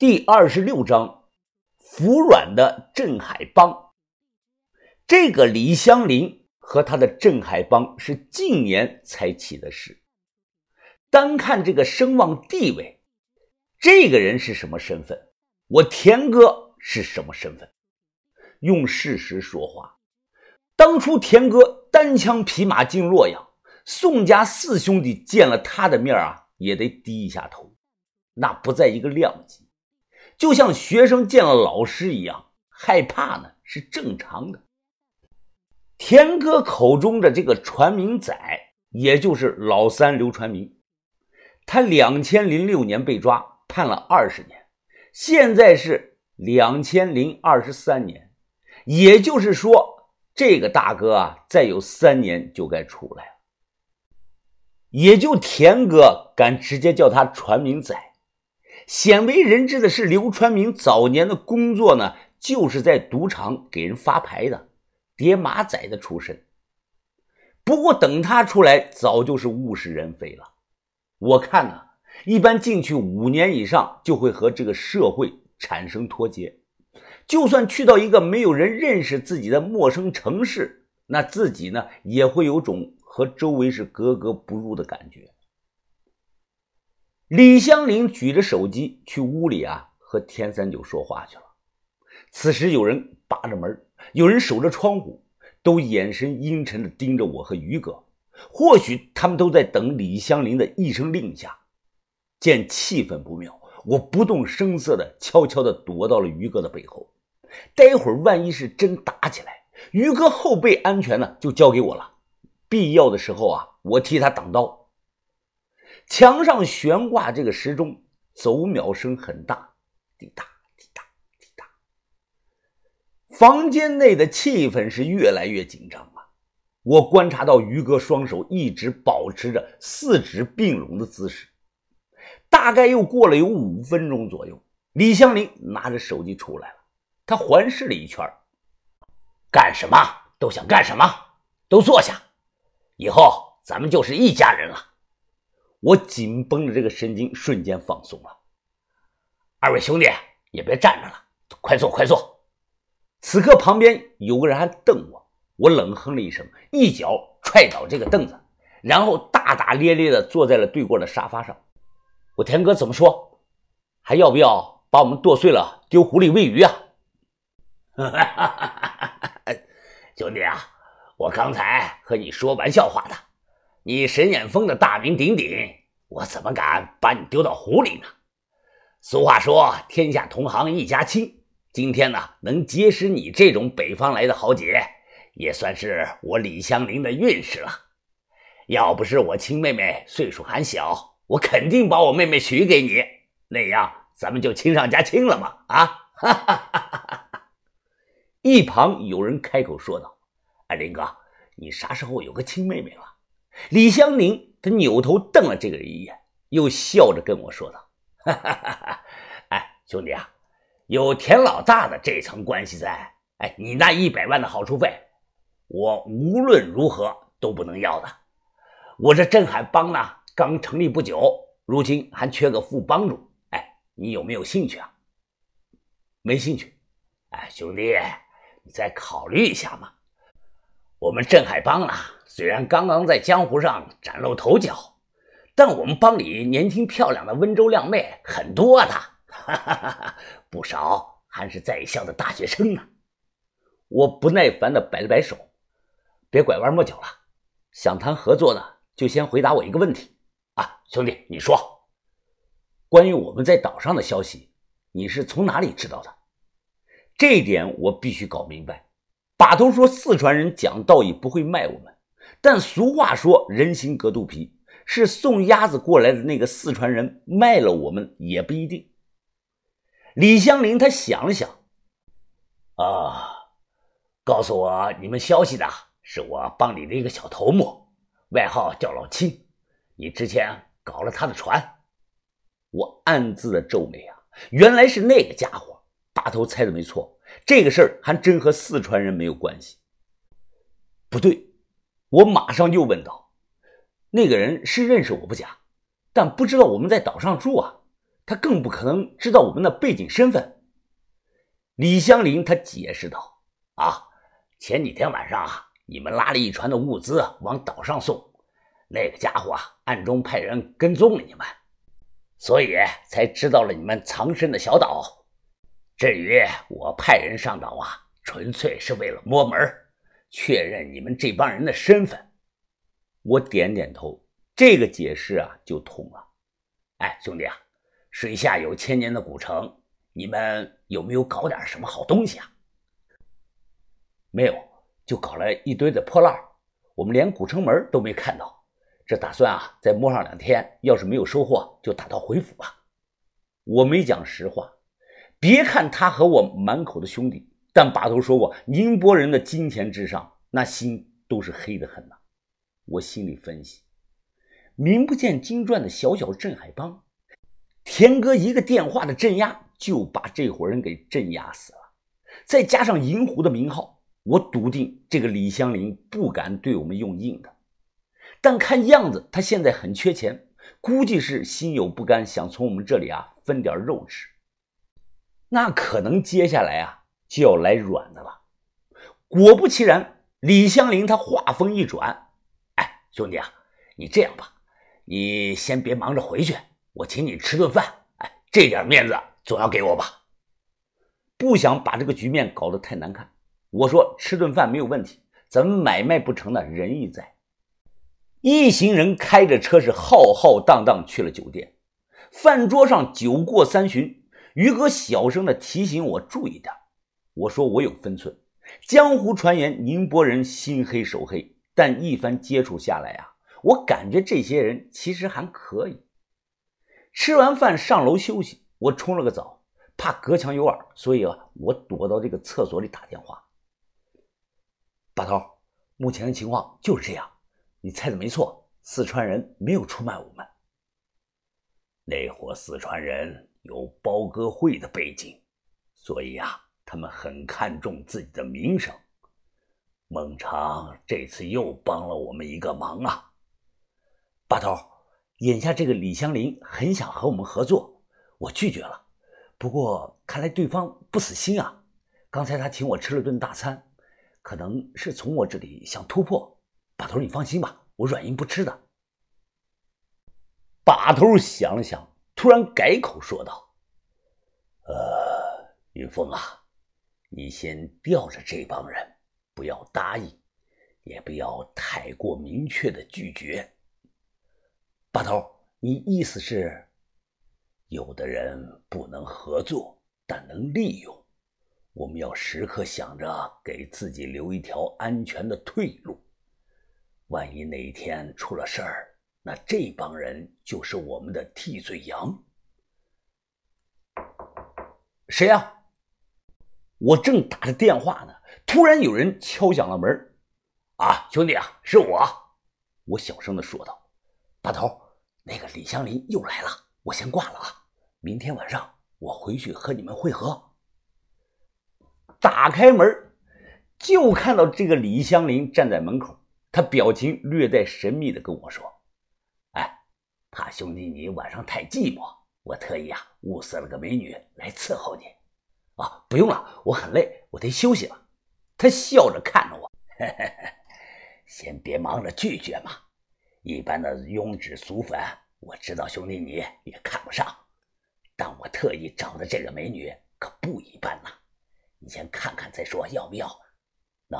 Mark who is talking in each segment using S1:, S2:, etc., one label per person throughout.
S1: 第二十六章，服软的镇海帮。这个李香林和他的镇海帮是近年才起的事。单看这个声望地位，这个人是什么身份？我田哥是什么身份？用事实说话。当初田哥单枪匹马进洛阳，宋家四兄弟见了他的面啊，也得低一下头，那不在一个量级。就像学生见了老师一样害怕呢，是正常的。田哥口中的这个传明仔，也就是老三刘传明，他两千零六年被抓，判了二十年，现在是两千零二十三年，也就是说，这个大哥啊，再有三年就该出来了。也就田哥敢直接叫他传明仔。鲜为人知的是，刘传明早年的工作呢，就是在赌场给人发牌的，叠马仔的出身。不过等他出来，早就是物是人非了。我看呢，一般进去五年以上，就会和这个社会产生脱节。就算去到一个没有人认识自己的陌生城市，那自己呢，也会有种和周围是格格不入的感觉。李香林举着手机去屋里啊，和田三九说话去了。此时有人扒着门，有人守着窗户，都眼神阴沉的盯着我和于哥。或许他们都在等李香林的一声令下。见气氛不妙，我不动声色的悄悄的躲到了于哥的背后。待会儿万一是真打起来，于哥后背安全呢，就交给我了。必要的时候啊，我替他挡刀。墙上悬挂这个时钟，走秒声很大，滴答滴答滴答。房间内的气氛是越来越紧张啊！我观察到于哥双手一直保持着四指并拢的姿势。大概又过了有五分钟左右，李香林拿着手机出来了，他环视了一圈，干什么都想干什么，都坐下，以后咱们就是一家人了。我紧绷的这个神经瞬间放松了。二位兄弟也别站着了，快坐快坐。此刻旁边有个人还瞪我，我冷哼了一声，一脚踹倒这个凳子，然后大大咧咧的坐在了对过的沙发上。我田哥怎么说？还要不要把我们剁碎了丢湖里喂鱼啊？
S2: 兄弟啊，我刚才和你说玩笑话的。你沈眼峰的大名鼎鼎，我怎么敢把你丢到湖里呢？俗话说“天下同行一家亲”，今天呢能结识你这种北方来的豪杰，也算是我李香林的运势了。要不是我亲妹妹岁数还小，我肯定把我妹妹许给你，那样咱们就亲上加亲了嘛！啊！哈哈哈哈哈！
S1: 一旁有人开口说道：“哎，林哥，你啥时候有个亲妹妹了？”李香凝，他扭头瞪了这个人一眼，又笑着跟我说道：“
S2: 哈哈哈哈哎，兄弟啊，有田老大的这层关系在，哎，你那一百万的好处费，我无论如何都不能要的。我这镇海帮呢，刚成立不久，如今还缺个副帮主，哎，你有没有兴趣啊？
S1: 没兴趣。
S2: 哎，兄弟，你再考虑一下嘛。我们镇海帮啊。”虽然刚刚在江湖上崭露头角，但我们帮里年轻漂亮的温州靓妹很多的，哈哈哈哈不少还是在校的大学生呢。
S1: 我不耐烦地摆了摆手，别拐弯抹角了，想谈合作的就先回答我一个问题
S2: 啊，兄弟，你说，
S1: 关于我们在岛上的消息，你是从哪里知道的？这一点我必须搞明白。把头说四川人讲道义不会卖我们。但俗话说“人心隔肚皮”，是送鸭子过来的那个四川人卖了我们也不一定。李香林他想了想，
S2: 啊，告诉我你们消息的是我帮里的一个小头目，外号叫老七。你之前搞了他的船，
S1: 我暗自的皱眉啊，原来是那个家伙。大头猜的没错，这个事儿还真和四川人没有关系。不对。我马上就问道：“那个人是认识我不假，但不知道我们在岛上住啊。他更不可能知道我们的背景身份。李香林他解释道：“
S2: 啊，前几天晚上啊，你们拉了一船的物资往岛上送，那个家伙啊，暗中派人跟踪了你们，所以才知道了你们藏身的小岛。至于我派人上岛啊，纯粹是为了摸门，确认你们这帮人的身份。”
S1: 我点点头，这个解释啊就通了。
S2: 哎，兄弟啊，水下有千年的古城。你们有没有搞点什么好东西啊？
S1: 没有，就搞了一堆的破烂我们连古城门都没看到。这打算啊，再摸上两天，要是没有收获，就打道回府吧。我没讲实话。别看他和我满口的兄弟，但把头说过，宁波人的金钱至上，那心都是黑的很呐。我心里分析，名不见经传的小小镇海帮，田哥一个电话的镇压。就把这伙人给镇压死了，再加上银狐的名号，我笃定这个李香林不敢对我们用硬的。但看样子他现在很缺钱，估计是心有不甘，想从我们这里啊分点肉吃。那可能接下来啊就要来软的了。果不其然，李香林他话锋一转：“
S2: 哎，兄弟啊，你这样吧，你先别忙着回去，我请你吃顿饭。哎，这点面子。”总要给我吧，
S1: 不想把这个局面搞得太难看。我说吃顿饭没有问题，咱们买卖不成呢，仁义在。一行人开着车是浩浩荡荡去了酒店。饭桌上酒过三巡，于哥小声的提醒我注意点。我说我有分寸。江湖传言宁波人心黑手黑，但一番接触下来啊，我感觉这些人其实还可以。吃完饭上楼休息。我冲了个澡，怕隔墙有耳，所以啊，我躲到这个厕所里打电话。把头，目前的情况就是这样，你猜的没错，四川人没有出卖我们。
S2: 那伙四川人有包哥会的背景，所以啊，他们很看重自己的名声。孟尝这次又帮了我们一个忙啊。
S1: 把头，眼下这个李香林很想和我们合作。我拒绝了，不过看来对方不死心啊。刚才他请我吃了顿大餐，可能是从我这里想突破。把头，你放心吧，我软硬不吃的。把头想了想，突然改口说道：“
S2: 呃，云峰啊，你先吊着这帮人，不要答应，也不要太过明确的拒绝。
S1: 把头，你意思是？”
S2: 有的人不能合作，但能利用。我们要时刻想着给自己留一条安全的退路。万一哪一天出了事儿，那这帮人就是我们的替罪羊。
S1: 谁呀？我正打着电话呢，突然有人敲响了门。
S2: 啊，兄弟啊，是我。
S1: 我小声的说道：“大头，那个李香林又来了，我先挂了啊。”明天晚上我回去和你们会合。打开门，就看到这个李香林站在门口，他表情略带神秘的跟我说：“
S2: 哎，怕兄弟你晚上太寂寞，我特意啊物色了个美女来伺候你。
S1: 啊，不用了，我很累，我得休息了。”他笑着看着我：“
S2: 先别忙着拒绝嘛，一般的庸脂俗粉，我知道兄弟你也看不上。”但我特意找的这个美女可不一般呐，你先看看再说，要不要？那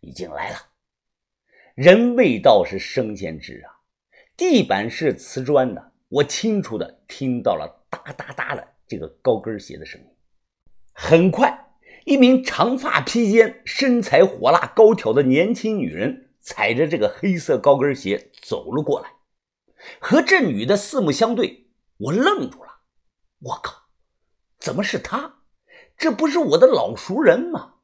S2: 已经来了，
S1: 人未到是生先知啊。地板是瓷砖的，我清楚的听到了哒哒哒的这个高跟鞋的声音。很快，一名长发披肩、身材火辣高挑的年轻女人踩着这个黑色高跟鞋走了过来，和这女的四目相对，我愣住了。我靠，怎么是她？这不是我的老熟人吗？